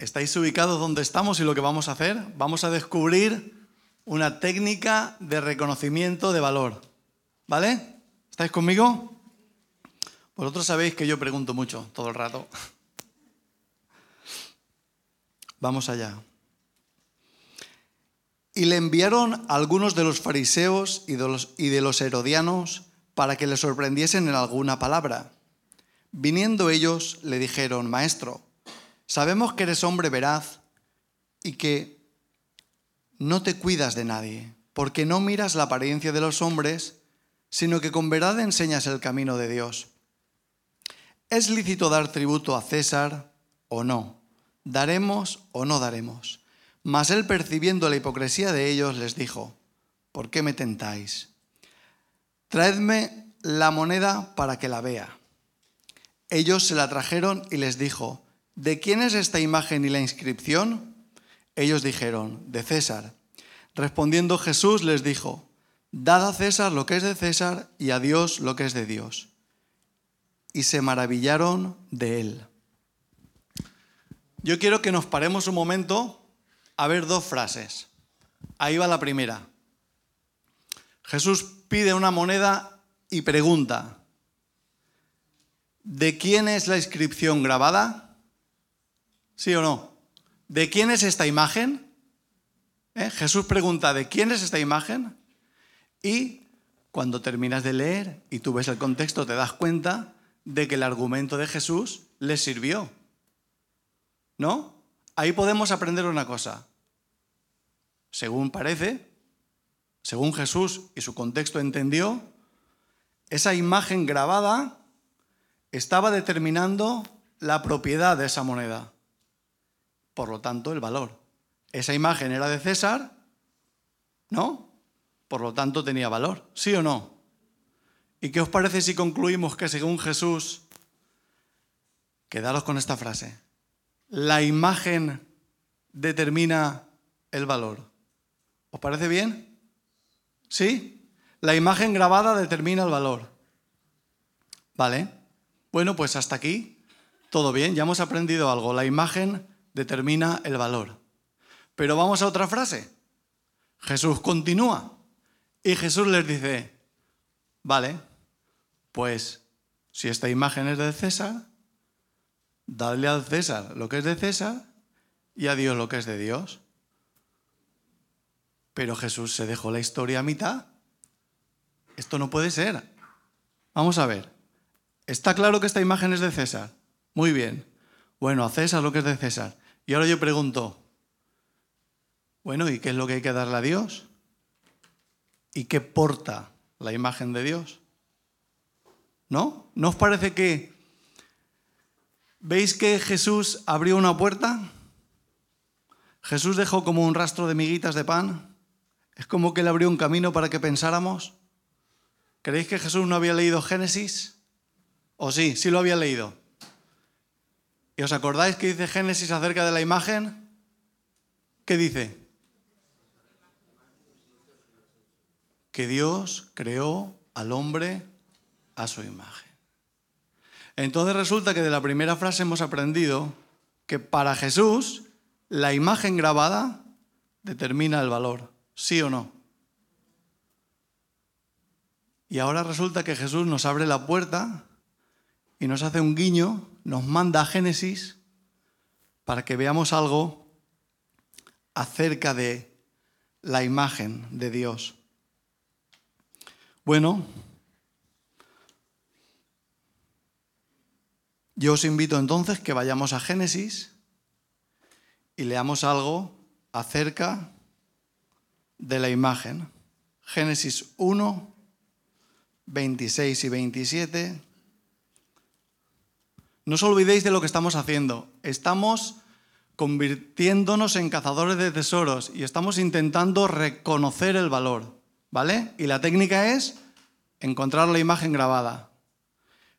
¿Estáis ubicados donde estamos y lo que vamos a hacer? Vamos a descubrir una técnica de reconocimiento de valor. ¿Vale? ¿Estáis conmigo? Vosotros sabéis que yo pregunto mucho todo el rato. Vamos allá. Y le enviaron algunos de los fariseos y de los, y de los herodianos para que le sorprendiesen en alguna palabra. Viniendo ellos, le dijeron, Maestro, sabemos que eres hombre veraz y que no te cuidas de nadie, porque no miras la apariencia de los hombres, sino que con verdad enseñas el camino de Dios. ¿Es lícito dar tributo a César o no? ¿Daremos o no daremos? Mas él, percibiendo la hipocresía de ellos, les dijo, ¿por qué me tentáis? Traedme la moneda para que la vea. Ellos se la trajeron y les dijo, ¿de quién es esta imagen y la inscripción? Ellos dijeron, de César. Respondiendo Jesús les dijo, Dad a César lo que es de César y a Dios lo que es de Dios. Y se maravillaron de él. Yo quiero que nos paremos un momento a ver dos frases. Ahí va la primera. Jesús pide una moneda y pregunta, ¿de quién es la inscripción grabada? ¿Sí o no? ¿De quién es esta imagen? ¿Eh? Jesús pregunta, ¿de quién es esta imagen? Y cuando terminas de leer y tú ves el contexto, te das cuenta de que el argumento de Jesús les sirvió. ¿No? Ahí podemos aprender una cosa. Según parece, según Jesús y su contexto entendió, esa imagen grabada estaba determinando la propiedad de esa moneda. Por lo tanto, el valor. Esa imagen era de César, ¿no? Por lo tanto, tenía valor, ¿sí o no? ¿Y qué os parece si concluimos que según Jesús, quedaros con esta frase, la imagen determina el valor? ¿Os parece bien? ¿Sí? La imagen grabada determina el valor. ¿Vale? Bueno, pues hasta aquí todo bien, ya hemos aprendido algo. La imagen determina el valor. Pero vamos a otra frase. Jesús continúa y Jesús les dice, vale, pues si esta imagen es de César, dadle al César lo que es de César y a Dios lo que es de Dios. Pero Jesús se dejó la historia a mitad. Esto no puede ser. Vamos a ver. Está claro que esta imagen es de César. Muy bien. Bueno, a César lo que es de César. Y ahora yo pregunto, bueno, ¿y qué es lo que hay que darle a Dios? ¿Y qué porta la imagen de Dios? ¿No? ¿No os parece que veis que Jesús abrió una puerta? Jesús dejó como un rastro de miguitas de pan. Es como que él abrió un camino para que pensáramos. ¿Creéis que Jesús no había leído Génesis? ¿O sí? Sí lo había leído. ¿Y os acordáis que dice Génesis acerca de la imagen? ¿Qué dice? Que Dios creó al hombre a su imagen. Entonces resulta que de la primera frase hemos aprendido que para Jesús la imagen grabada determina el valor, sí o no. Y ahora resulta que Jesús nos abre la puerta y nos hace un guiño, nos manda a Génesis para que veamos algo acerca de la imagen de Dios. Bueno, yo os invito entonces que vayamos a Génesis y leamos algo acerca de la imagen. Génesis 1, 26 y 27. No os olvidéis de lo que estamos haciendo. Estamos convirtiéndonos en cazadores de tesoros y estamos intentando reconocer el valor, ¿vale? Y la técnica es encontrar la imagen grabada.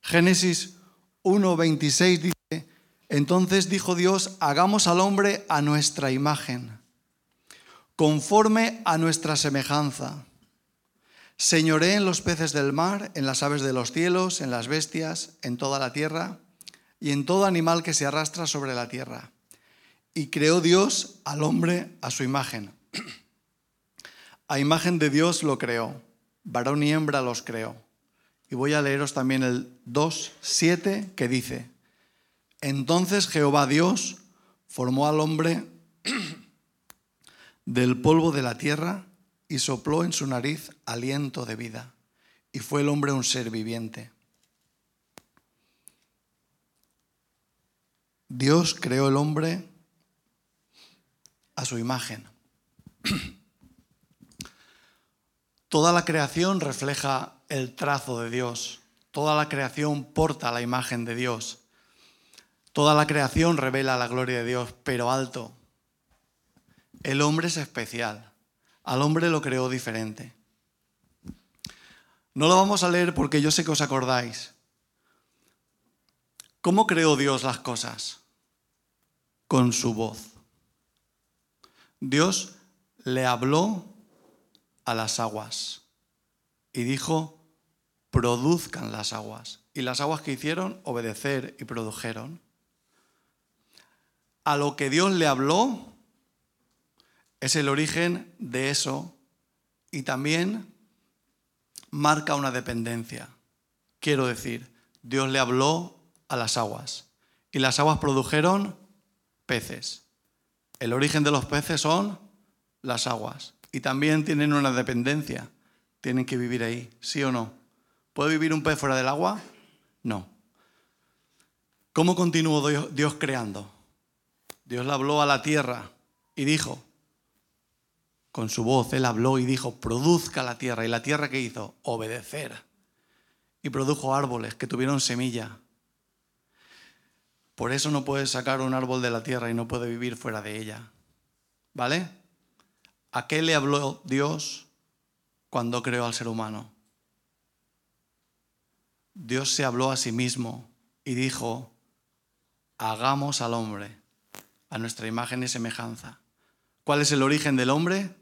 Génesis 1.26 dice, entonces dijo Dios, hagamos al hombre a nuestra imagen, conforme a nuestra semejanza. Señoré en los peces del mar, en las aves de los cielos, en las bestias, en toda la tierra y en todo animal que se arrastra sobre la tierra. Y creó Dios al hombre a su imagen. A imagen de Dios lo creó, varón y hembra los creó. Y voy a leeros también el 2.7 que dice, entonces Jehová Dios formó al hombre del polvo de la tierra y sopló en su nariz aliento de vida. Y fue el hombre un ser viviente. Dios creó el hombre a su imagen. Toda la creación refleja el trazo de Dios. Toda la creación porta la imagen de Dios. Toda la creación revela la gloria de Dios, pero alto. El hombre es especial. Al hombre lo creó diferente. No lo vamos a leer porque yo sé que os acordáis. ¿Cómo creó Dios las cosas? Con su voz. Dios le habló a las aguas y dijo, produzcan las aguas. Y las aguas que hicieron, obedecer y produjeron. A lo que Dios le habló es el origen de eso y también marca una dependencia. Quiero decir, Dios le habló a las aguas y las aguas produjeron El origen de los peces son las aguas y también tienen una dependencia. Tienen que vivir ahí, ¿sí o no? ¿Puede vivir un pez fuera del agua? No. ¿Cómo continuó Dios creando? Dios le habló a la tierra y dijo, con su voz, Él habló y dijo, produzca la tierra. ¿Y la tierra qué hizo? Obedecer. Y produjo árboles que tuvieron semilla. Por eso no puede sacar un árbol de la tierra y no puede vivir fuera de ella. ¿Vale? ¿A qué le habló Dios cuando creó al ser humano? Dios se habló a sí mismo y dijo, hagamos al hombre a nuestra imagen y semejanza. ¿Cuál es el origen del hombre?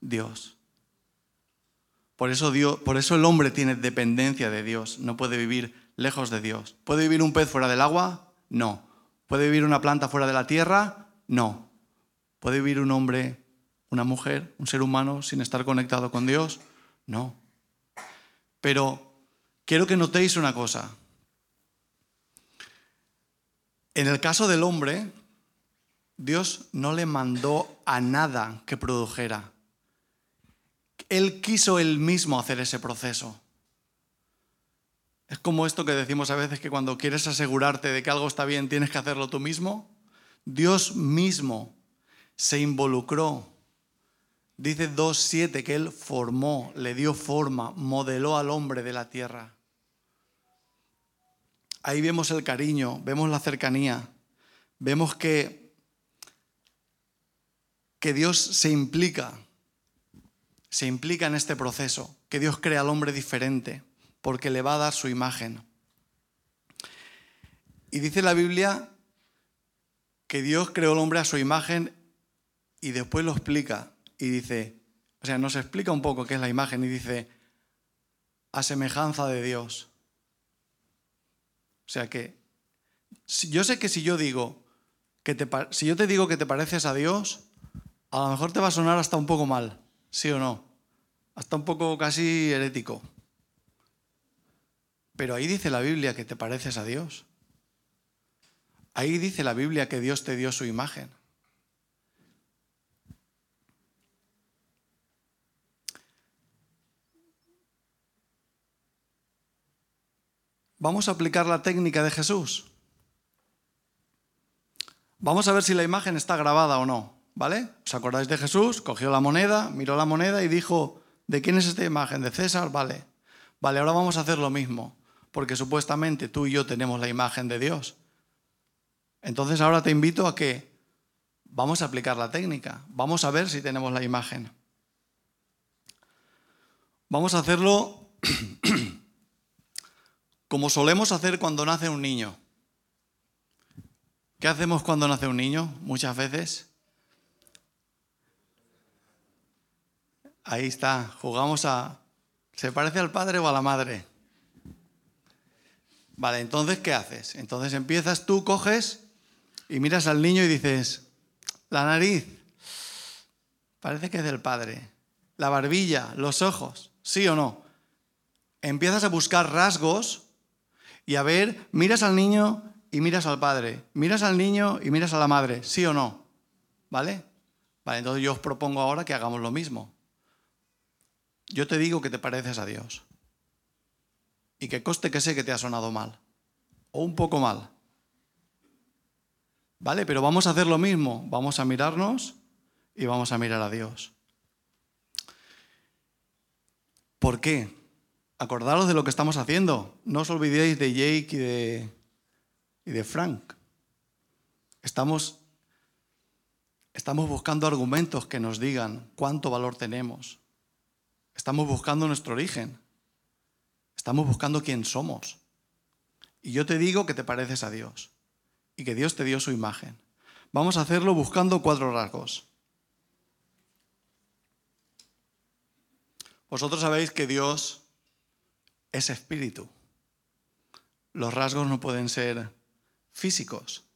Dios. Por eso, Dios, por eso el hombre tiene dependencia de Dios, no puede vivir lejos de Dios. ¿Puede vivir un pez fuera del agua? No. ¿Puede vivir una planta fuera de la tierra? No. ¿Puede vivir un hombre una mujer, un ser humano, sin estar conectado con Dios? No. Pero quiero que notéis una cosa. En el caso del hombre, Dios no le mandó a nada que produjera. Él quiso él mismo hacer ese proceso. Es como esto que decimos a veces que cuando quieres asegurarte de que algo está bien tienes que hacerlo tú mismo. Dios mismo se involucró Dice 2.7 que Él formó, le dio forma, modeló al hombre de la tierra. Ahí vemos el cariño, vemos la cercanía, vemos que, que Dios se implica, se implica en este proceso, que Dios crea al hombre diferente, porque le va a dar su imagen. Y dice la Biblia que Dios creó al hombre a su imagen y después lo explica y dice, o sea, nos explica un poco qué es la imagen y dice, a semejanza de Dios. O sea que, yo sé que si yo digo, que te, si yo te digo que te pareces a Dios, a lo mejor te va a sonar hasta un poco mal, ¿sí o no? Hasta un poco casi herético. Pero ahí dice la Biblia que te pareces a Dios. Ahí dice la Biblia que Dios te dio su imagen. Vamos a aplicar la técnica de Jesús. Vamos a ver si la imagen está grabada o no, ¿vale? ¿Os acordáis de Jesús? Cogió la moneda, miró la moneda y dijo, ¿de quién es esta imagen? ¿De César? Vale. Vale, ahora vamos a hacer lo mismo, porque supuestamente tú y yo tenemos la imagen de Dios. Entonces ahora te invito a que vamos a aplicar la técnica, vamos a ver si tenemos la imagen. Vamos a hacerlo como solemos hacer cuando nace un niño. ¿Qué hacemos cuando nace un niño? Muchas veces. Ahí está, jugamos a... ¿Se parece al padre o a la madre? Vale, entonces, ¿qué haces? Entonces empiezas tú, coges y miras al niño y dices, la nariz, parece que es del padre. La barbilla, los ojos, ¿sí o no? Empiezas a buscar rasgos y a ver, miras al niño y miras al padre, miras al niño y miras a la madre, ¿sí o no? ¿Vale? Vale, entonces yo os propongo ahora que hagamos lo mismo. Yo te digo que te pareces a Dios. Y que coste que sé que te ha sonado mal. O un poco mal. ¿Vale? Pero vamos a hacer lo mismo. Vamos a mirarnos y vamos a mirar a Dios. ¿Por qué? Acordaros de lo que estamos haciendo. No os olvidéis de Jake y de, y de Frank. Estamos, estamos buscando argumentos que nos digan cuánto valor tenemos. Estamos buscando nuestro origen. Estamos buscando quién somos. Y yo te digo que te pareces a Dios y que Dios te dio su imagen. Vamos a hacerlo buscando cuatro rasgos. Vosotros sabéis que Dios es espíritu. Los rasgos no pueden ser físicos.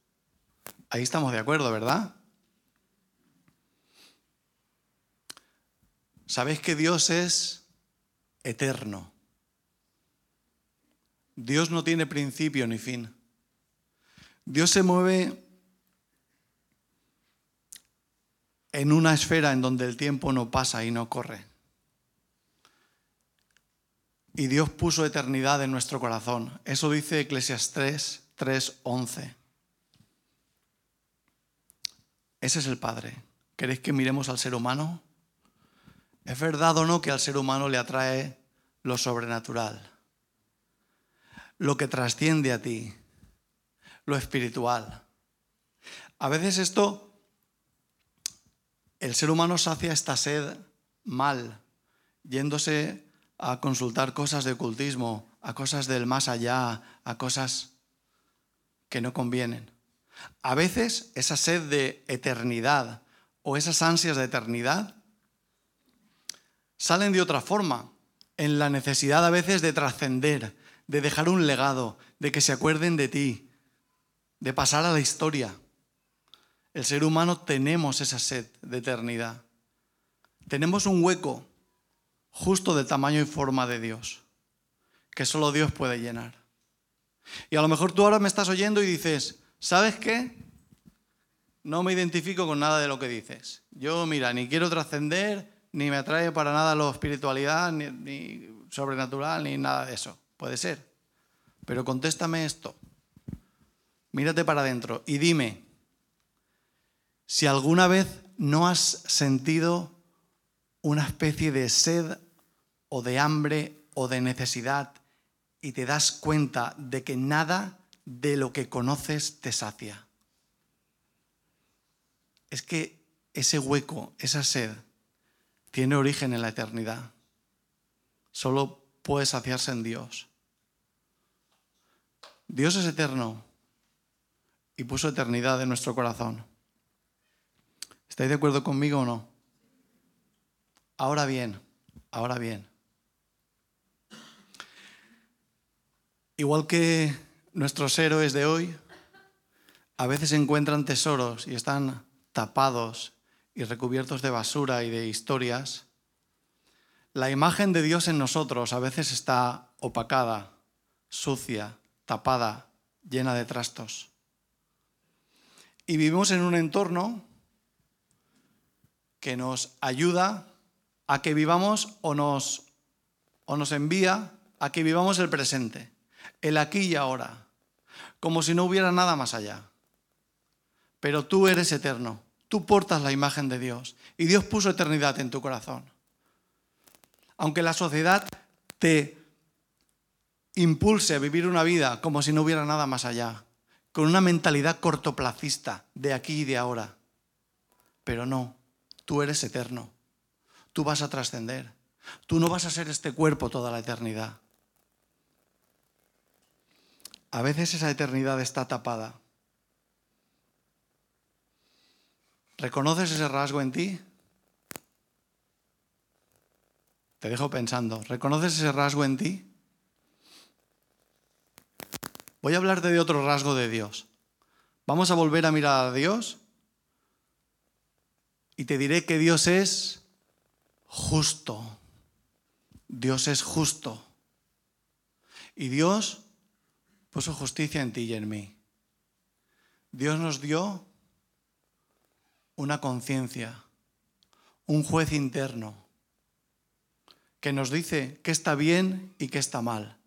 Ahí estamos de acuerdo, ¿verdad? Sabéis que Dios es eterno. Dios no tiene principio ni fin. Dios se mueve en una esfera en donde el tiempo no pasa y no corre. Y Dios puso eternidad en nuestro corazón. Eso dice Eclesiastes 3:11. Ese es el Padre. ¿Queréis que miremos al ser humano? ¿Es verdad o no que al ser humano le atrae lo sobrenatural? Lo que trasciende a ti, lo espiritual. A veces esto, el ser humano sacia esta sed mal, yéndose a consultar cosas de ocultismo, a cosas del más allá, a cosas que no convienen. A veces esa sed de eternidad o esas ansias de eternidad salen de otra forma, en la necesidad a veces de trascender, de dejar un legado, de que se acuerden de ti, de pasar a la historia. El ser humano tenemos esa sed de eternidad. Tenemos un hueco justo del tamaño y forma de Dios, que solo Dios puede llenar. Y a lo mejor tú ahora me estás oyendo y dices, ¿sabes qué? No me identifico con nada de lo que dices. Yo, mira, ni quiero trascender, ni me atrae para nada la espiritualidad, ni, ni sobrenatural, ni nada de eso. Puede ser. Pero contéstame esto. Mírate para adentro y dime si alguna vez no has sentido una especie de sed o de hambre o de necesidad y te das cuenta de que nada de lo que conoces te sacia. Es que ese hueco, esa sed, tiene origen en la eternidad. Solo puede saciarse en Dios. Dios es eterno y puso eternidad en nuestro corazón. ¿Estáis de acuerdo conmigo o no? Ahora bien, ahora bien. Igual que nuestros héroes de hoy, a veces encuentran tesoros y están tapados y recubiertos de basura y de historias, la imagen de Dios en nosotros a veces está opacada, sucia, tapada, llena de trastos. Y vivimos en un entorno que nos ayuda a que vivamos o nos, o nos envía a que vivamos el presente, el aquí y ahora, como si no hubiera nada más allá. Pero tú eres eterno, tú portas la imagen de Dios y Dios puso eternidad en tu corazón. Aunque la sociedad te impulse vivir una vida como si no hubiera nada más allá, con una mentalidad cortoplacista de aquí y de ahora. Pero no, tú eres eterno tú vas a trascender. Tú no vas a ser este cuerpo toda la eternidad. A veces esa eternidad está tapada. ¿Reconoces ese rasgo en ti? Te dejo pensando. ¿Reconoces ese rasgo en ti? Voy a hablarte de otro rasgo de Dios. Vamos a volver a mirar a Dios Y te diré que Dios es justo. Dios es justo. Y Dios puso justicia en ti y en mí. Dios nos dio una conciencia, un juez interno, que nos dice qué está bien y qué está mal.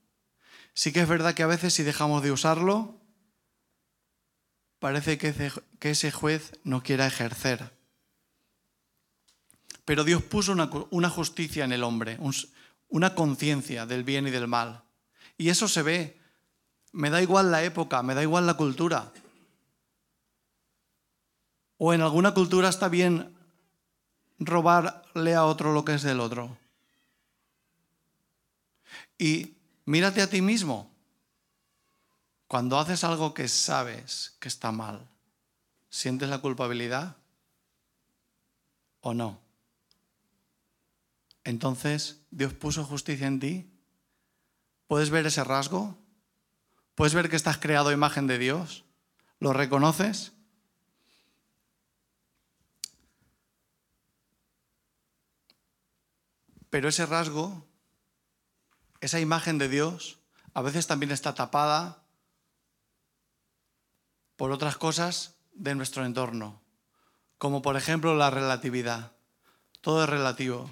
Sí que es verdad que a veces si dejamos de usarlo, parece que ese juez no quiera ejercer. Pero Dios puso una, justicia en el hombre, una conciencia del bien y del mal. Y eso se ve. Me da igual la época, me da igual la cultura. O en alguna cultura está bien robarle a otro lo que es del otro. Y mírate a ti mismo. Cuando haces algo que sabes que está mal, ¿sientes la culpabilidad o no? Entonces, Dios puso justicia en ti. ¿Puedes ver ese rasgo? ¿Puedes ver que estás creado a imagen de Dios? ¿Lo reconoces? Pero ese rasgo, esa imagen de Dios, a veces también está tapada por otras cosas de nuestro entorno, como por ejemplo la relatividad. Todo es relativo.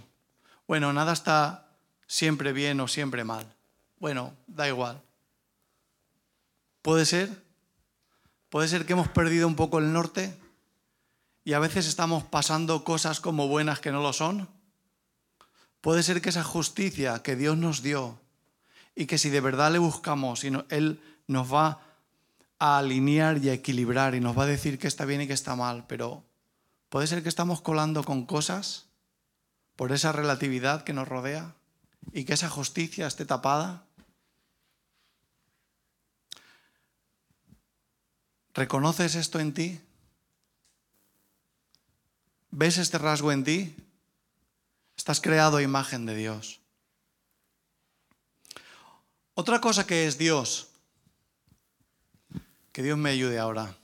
Bueno, nada está siempre bien o siempre mal. Bueno, da igual. ¿Puede ser? ¿Puede ser que hemos perdido un poco el norte y a veces estamos pasando cosas como buenas que no lo son? Puede ser que esa justicia que Dios nos dio y que si de verdad le buscamos, Él nos va a alinear y a equilibrar y nos va a decir que está bien y que está mal, pero puede ser que estamos colando con cosas por esa relatividad que nos rodea y que esa justicia esté tapada? ¿Reconoces esto en ti? ¿Ves este rasgo en ti? Estás creado a imagen de Dios. Otra cosa que es Dios, que Dios me ayude ahora.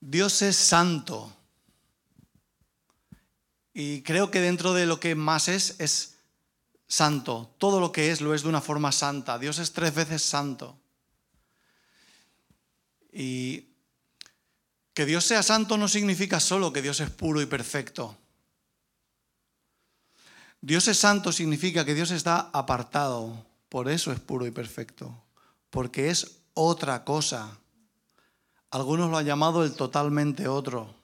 Dios es santo. Y creo que dentro de lo que más es, es santo. Todo lo que es lo es de una forma santa. Dios es tres veces santo. Y que Dios sea santo no significa solo que Dios es puro y perfecto. Dios es santo significa que Dios está apartado. Por eso es puro y perfecto. Porque es otra cosa. Algunos lo han llamado el totalmente otro.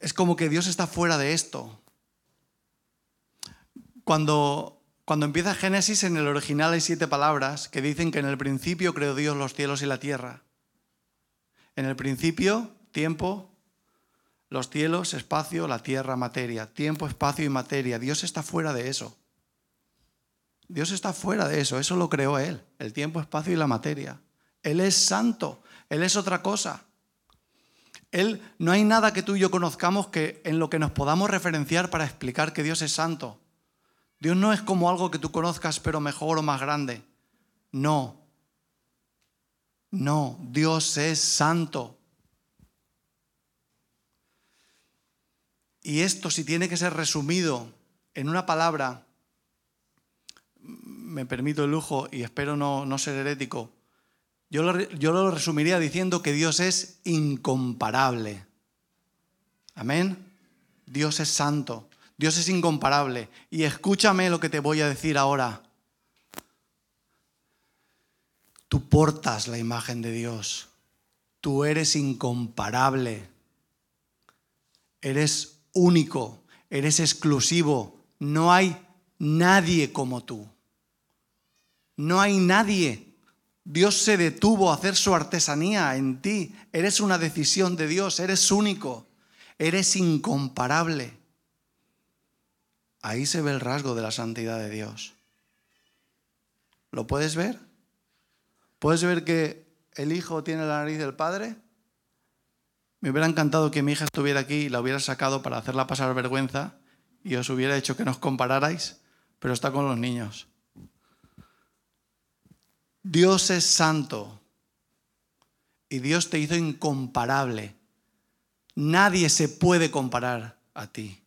Es como que Dios está fuera de esto. Cuando, cuando empieza Génesis, en el original hay siete palabras que dicen que en el principio creó Dios los cielos y la tierra. En el principio, tiempo, los cielos, espacio, la tierra, materia. Tiempo, espacio y materia. Dios está fuera de eso. Dios está fuera de eso. Eso lo creó Él. El tiempo, espacio y la materia. Él es santo. Él es otra cosa. Él, no hay nada que tú y yo conozcamos que en lo que nos podamos referenciar para explicar que Dios es santo. Dios no es como algo que tú conozcas pero mejor o más grande. No. No, Dios es santo. Y esto, si tiene que ser resumido en una palabra, me permito el lujo y espero no, no ser herético, yo lo, resumiría diciendo que Dios es incomparable. Amén. Dios es santo. Dios es incomparable. Y escúchame lo que te voy a decir ahora. Tú portas la imagen de Dios. Tú eres incomparable. Eres único. Eres exclusivo. No hay nadie como tú. No hay nadie. Dios se detuvo a hacer su artesanía en ti. Eres una decisión de Dios, eres único, eres incomparable. Ahí se ve el rasgo de la santidad de Dios. ¿Lo puedes ver? ¿Puedes ver que el hijo tiene la nariz del padre? Me hubiera encantado que mi hija estuviera aquí y la hubiera sacado para hacerla pasar vergüenza y os hubiera hecho que nos compararais, pero está con los niños. Dios es santo y Dios te hizo incomparable. nadie se puede comparar a ti.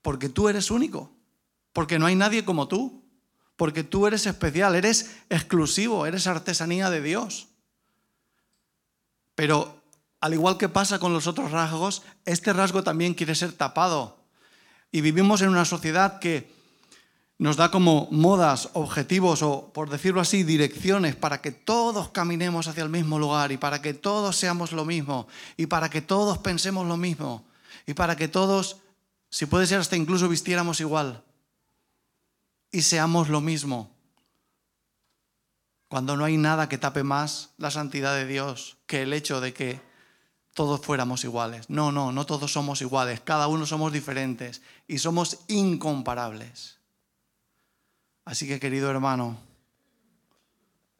Porque tú eres único, porque no hay nadie como tú, porque tú eres especial, eres exclusivo, eres artesanía de Dios. Pero al igual que pasa con los otros rasgos, este rasgo también quiere ser tapado. Y vivimos en una sociedad que nos da como modas, objetivos o, por decirlo así, direcciones para que todos caminemos hacia el mismo lugar y para que todos seamos lo mismo y para que todos pensemos lo mismo y para que todos, si puede ser hasta incluso vistiéramos igual y seamos lo mismo. Cuando no hay nada que tape más la santidad de Dios que el hecho de que todos fuéramos iguales. No, no, no todos somos iguales, cada uno somos diferentes y somos incomparables. Así que querido hermano,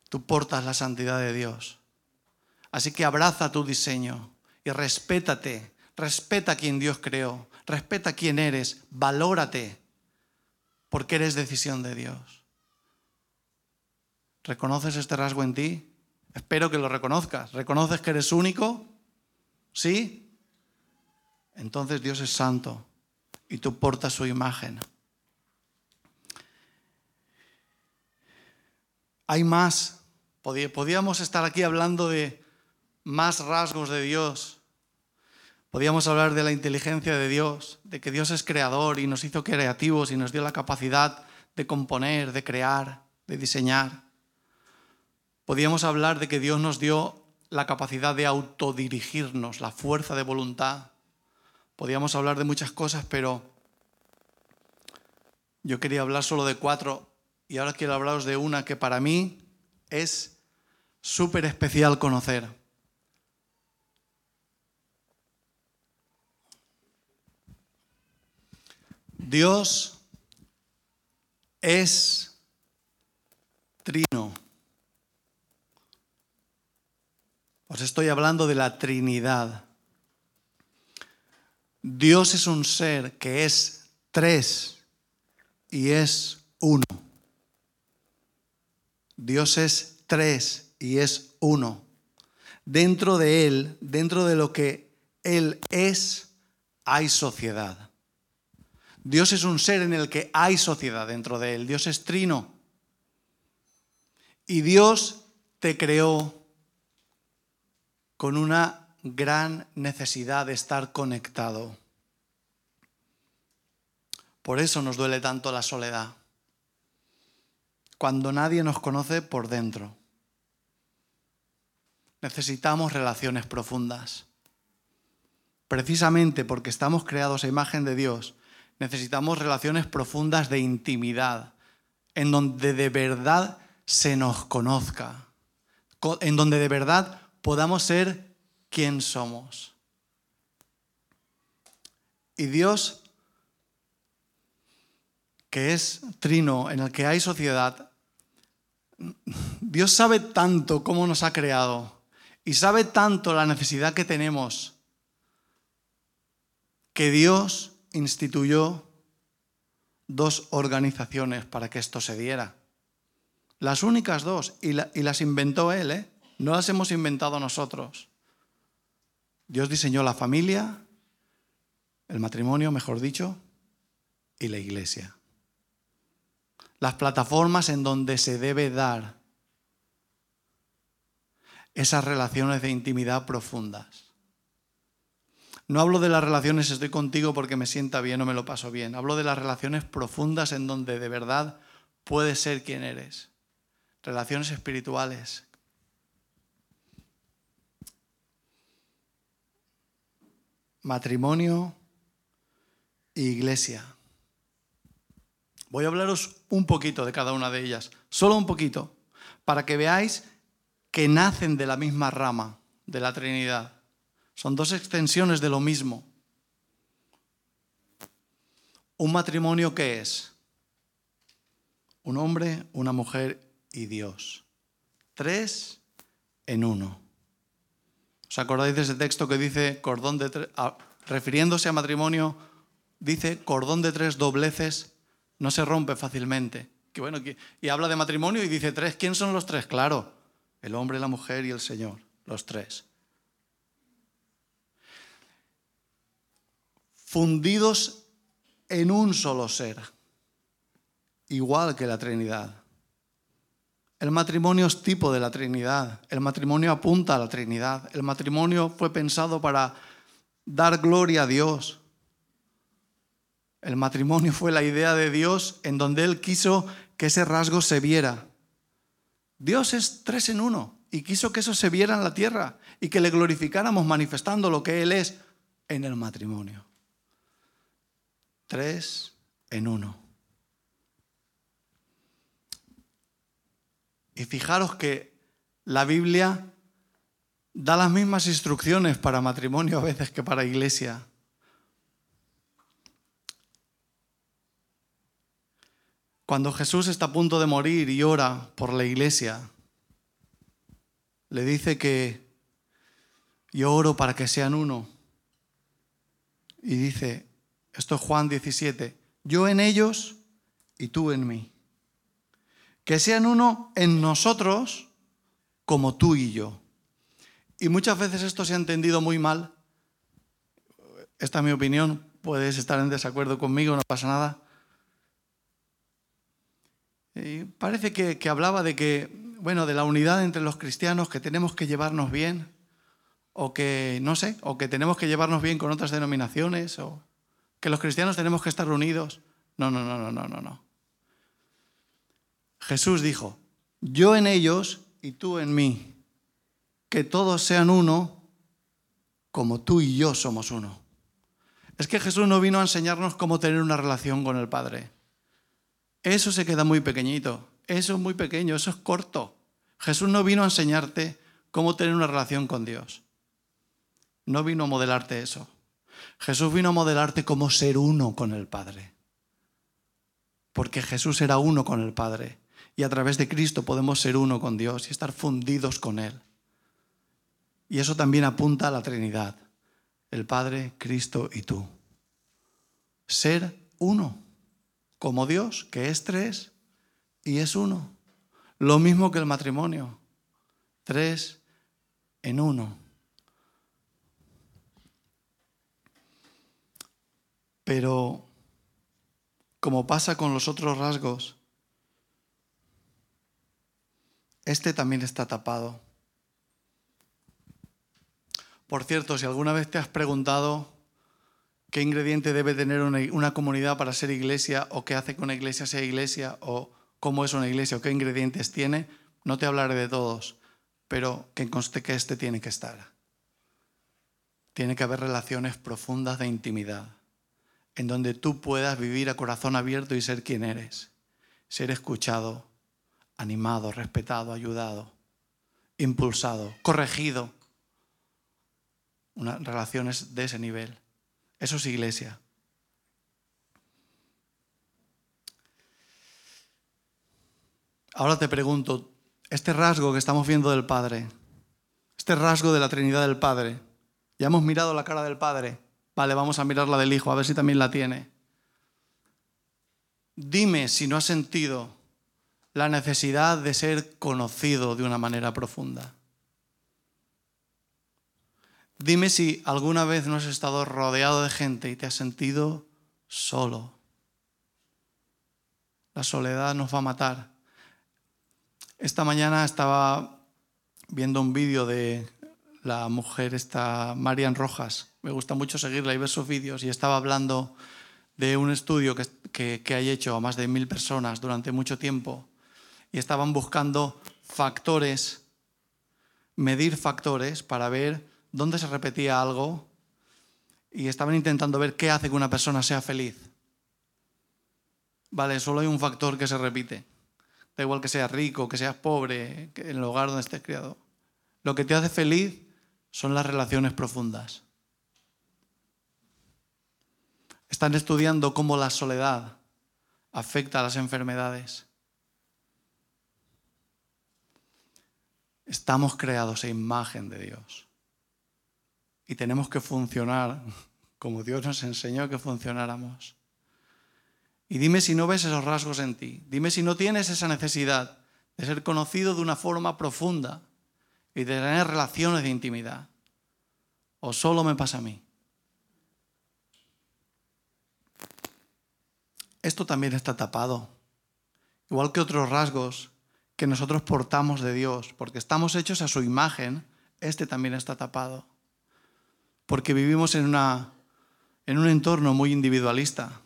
tú portas la santidad de Dios. Así que abraza tu diseño y respétate, respeta a quien Dios creó, respeta a quien eres, valórate, porque eres decisión de Dios. ¿Reconoces este rasgo en ti? Espero que lo reconozcas. ¿Reconoces que eres único? ¿Sí? Entonces Dios es santo y tú portas su imagen. Hay más. Podíamos estar aquí hablando de más rasgos de Dios. Podíamos hablar de la inteligencia de Dios, de que Dios es creador y nos hizo creativos y nos dio la capacidad de componer, de crear, de diseñar. Podíamos hablar de que Dios nos dio la capacidad de autodirigirnos, la fuerza de voluntad. Podíamos hablar de muchas cosas, pero yo quería hablar solo de cuatro y ahora quiero hablaros de una que para mí es súper especial conocer. Dios es trino. Os estoy hablando de la Trinidad. Dios es un ser que es tres y es uno. Dios es tres y es uno. Dentro de Él, dentro de lo que Él es, hay sociedad. Dios es un ser en el que hay sociedad dentro de Él. Dios es trino. Y Dios te creó con una gran necesidad de estar conectado. Por eso nos duele tanto la soledad cuando nadie nos conoce por dentro. Necesitamos relaciones profundas. Precisamente porque estamos creados a imagen de Dios, necesitamos relaciones profundas de intimidad, en donde de verdad se nos conozca, en donde de verdad podamos ser quien somos. Y Dios, que es trino, en el que hay sociedad, Dios sabe tanto cómo nos ha creado y sabe tanto la necesidad que tenemos que Dios instituyó dos organizaciones para que esto se diera. Las únicas dos, y, las inventó Él, ¿eh? no las hemos inventado nosotros. Dios diseñó la familia, el matrimonio, mejor dicho, y la iglesia las plataformas en donde se debe dar esas relaciones de intimidad profundas. No hablo de las relaciones estoy contigo porque me sienta bien o me lo paso bien. Hablo de las relaciones profundas en donde de verdad puedes ser quien eres. Relaciones espirituales. Matrimonio e iglesia. Voy a hablaros un poquito de cada una de ellas, solo un poquito, para que veáis que nacen de la misma rama de la Trinidad. Son dos extensiones de lo mismo. ¿Un matrimonio qué es? Un hombre, una mujer y Dios. Tres en uno. ¿Os acordáis de ese texto que dice cordón de tres, ah, refiriéndose a matrimonio, dice cordón de tres dobleces no se rompe fácilmente. Bueno, y habla de matrimonio y dice tres. ¿Quién son los tres? Claro, el hombre, la mujer y el Señor, los tres. Fundidos en un solo ser, igual que la Trinidad. El matrimonio es tipo de la Trinidad, el matrimonio apunta a la Trinidad, el matrimonio fue pensado para dar gloria a Dios, el matrimonio fue la idea de Dios en donde Él quiso que ese rasgo se viera. Dios es tres en uno y quiso que eso se viera en la tierra y que le glorificáramos manifestando lo que Él es en el matrimonio. Tres en uno. Y fijaros que la Biblia da las mismas instrucciones para matrimonio a veces que para iglesia. Cuando Jesús está a punto de morir y ora por la iglesia, le dice que yo oro para que sean uno. Y dice, esto es Juan 17, yo en ellos y tú en mí. Que sean uno en nosotros como tú y yo. Y muchas veces esto se ha entendido muy mal. Esta es mi opinión, puedes estar en desacuerdo conmigo, no pasa nada. Y parece que, que hablaba de que, bueno, de la unidad entre los cristianos, que tenemos que llevarnos bien, o que, no sé, o que tenemos que llevarnos bien con otras denominaciones, o que los cristianos tenemos que estar unidos. No, no, no, no, no, no, no. Jesús dijo, yo en ellos y tú en mí, que todos sean uno como tú y yo somos uno. Es que Jesús no vino a enseñarnos cómo tener una relación con el Padre. Eso se queda muy pequeñito, eso es muy pequeño, eso es corto. Jesús no vino a enseñarte cómo tener una relación con Dios. No vino a modelarte eso. Jesús vino a modelarte cómo ser uno con el Padre. Porque Jesús era uno con el Padre. Y a través de Cristo podemos ser uno con Dios y estar fundidos con Él. Y eso también apunta a la Trinidad. El Padre, Cristo y tú. Ser uno como Dios, que es tres y es uno. Lo mismo que el matrimonio, tres en uno. Pero, como pasa con los otros rasgos, este también está tapado. Por cierto, si alguna vez te has preguntado qué ingrediente debe tener una, comunidad para ser iglesia o qué hace que una iglesia sea iglesia o cómo es una iglesia o qué ingredientes tiene, no te hablaré de todos, pero que conste que este tiene que estar. Tiene que haber relaciones profundas de intimidad, en donde tú puedas vivir a corazón abierto y ser quien eres, ser escuchado, animado, respetado, ayudado, impulsado, corregido. Relaciones de ese nivel. Eso es iglesia. Ahora te pregunto, este rasgo que estamos viendo del Padre, este rasgo de la Trinidad del Padre, ya hemos mirado la cara del Padre, vale, vamos a mirar la del Hijo, a ver si también la tiene. Dime si no has sentido la necesidad de ser conocido de una manera profunda. Dime si alguna vez no has estado rodeado de gente y te has sentido solo. La soledad nos va a matar. Esta mañana estaba viendo un vídeo de la mujer, esta Marian Rojas. Me gusta mucho seguirla y ver sus vídeos. Y estaba hablando de un estudio que, que, que hay hecho a más de mil personas durante mucho tiempo. Y estaban buscando factores, medir factores para ver dónde se repetía algo y estaban intentando ver qué hace que una persona sea feliz. Vale, solo hay un factor que se repite. Da igual que seas rico, que seas pobre, que en el hogar donde estés criado. Lo que te hace feliz son las relaciones profundas. Están estudiando cómo la soledad afecta a las enfermedades. Estamos creados a imagen de Dios y tenemos que funcionar como Dios nos enseñó que funcionáramos. Y dime si no ves esos rasgos en ti, dime si no tienes esa necesidad de ser conocido de una forma profunda y de tener relaciones de intimidad. ¿O solo me pasa a mí? esto también está tapado. Igual que otros rasgos que nosotros portamos de Dios, porque estamos hechos a su imagen, este también está tapado. Porque vivimos en, una, en un entorno muy individualista,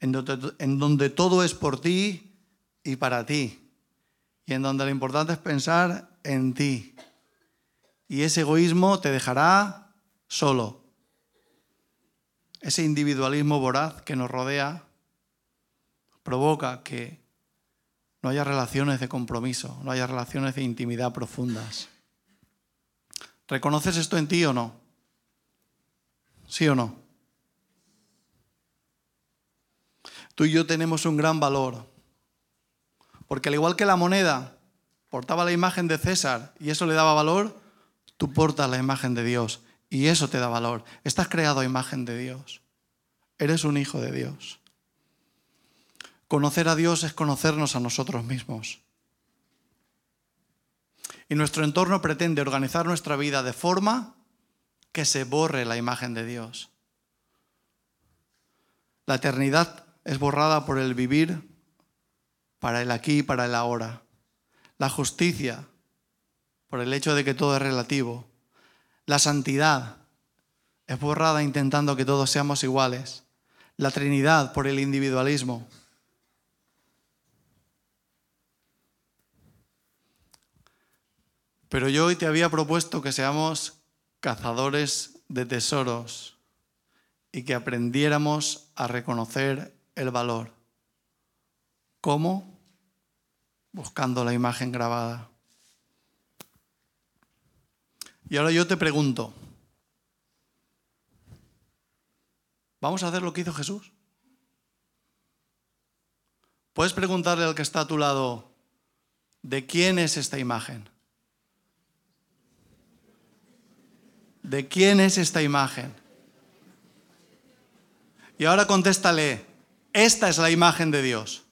en donde, en donde todo es por ti y para ti, y en donde lo importante es pensar en ti. Y ese egoísmo te dejará solo. Ese individualismo voraz que nos rodea provoca que no haya relaciones de compromiso, no haya relaciones de intimidad profundas. ¿Reconoces esto en ti o no? ¿Sí o no? Tú y yo tenemos un gran valor, porque al igual que la moneda portaba la imagen de César y eso le daba valor, tú portas la imagen de Dios y eso te da valor. Estás creado a imagen de Dios. Eres un hijo de Dios. Conocer a Dios es conocernos a nosotros mismos. Y nuestro entorno pretende organizar nuestra vida de forma que se borre la imagen de Dios. La eternidad es borrada por el vivir para el aquí y para el ahora. La justicia por el hecho de que todo es relativo. La santidad es borrada intentando que todos seamos iguales. La Trinidad por el individualismo. Pero yo hoy te había propuesto que seamos cazadores de tesoros y que aprendiéramos a reconocer el valor. ¿Cómo? Buscando la imagen grabada. Y ahora yo te pregunto, ¿vamos a hacer lo que hizo Jesús? Puedes preguntarle al que está a tu lado, ¿de quién es esta imagen? ¿De quién es esta imagen? Y ahora contéstale, esta es la imagen de Dios.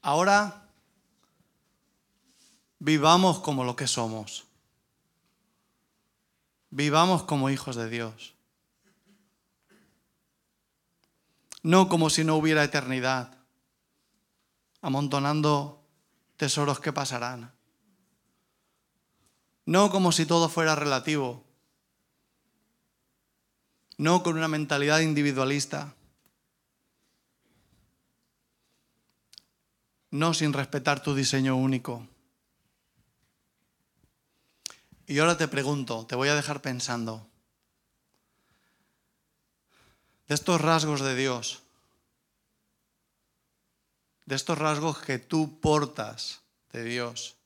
Ahora vivamos como lo que somos. Vivamos como hijos de Dios. No como si no hubiera eternidad amontonando tesoros que pasarán. No como si todo fuera relativo. No con una mentalidad individualista. No sin respetar tu diseño único. Y ahora te pregunto, te voy a dejar pensando, de estos rasgos de Dios, de estos rasgos que tú portas de Dios,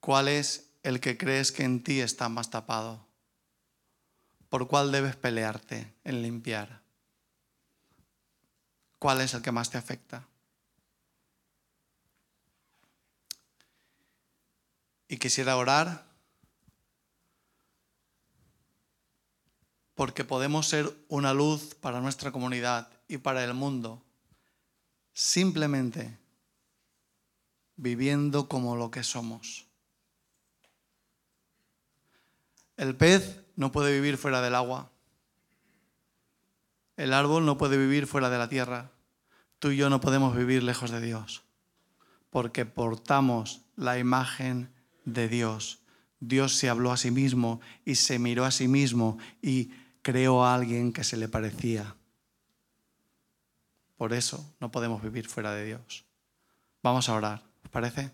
¿cuál es el que crees que en ti está más tapado? ¿Por cuál debes pelearte en limpiar? ¿Cuál es el que más te afecta? Y quisiera orar porque podemos ser una luz para nuestra comunidad y para el mundo simplemente viviendo como lo que somos. El pez no puede vivir fuera del agua. El árbol no puede vivir fuera de la tierra. Tú y yo no podemos vivir lejos de Dios, porque portamos la imagen de Dios. Dios se habló a sí mismo y se miró a sí mismo y creó a alguien que se le parecía. Por eso no podemos vivir fuera de Dios. Vamos a orar, ¿os parece?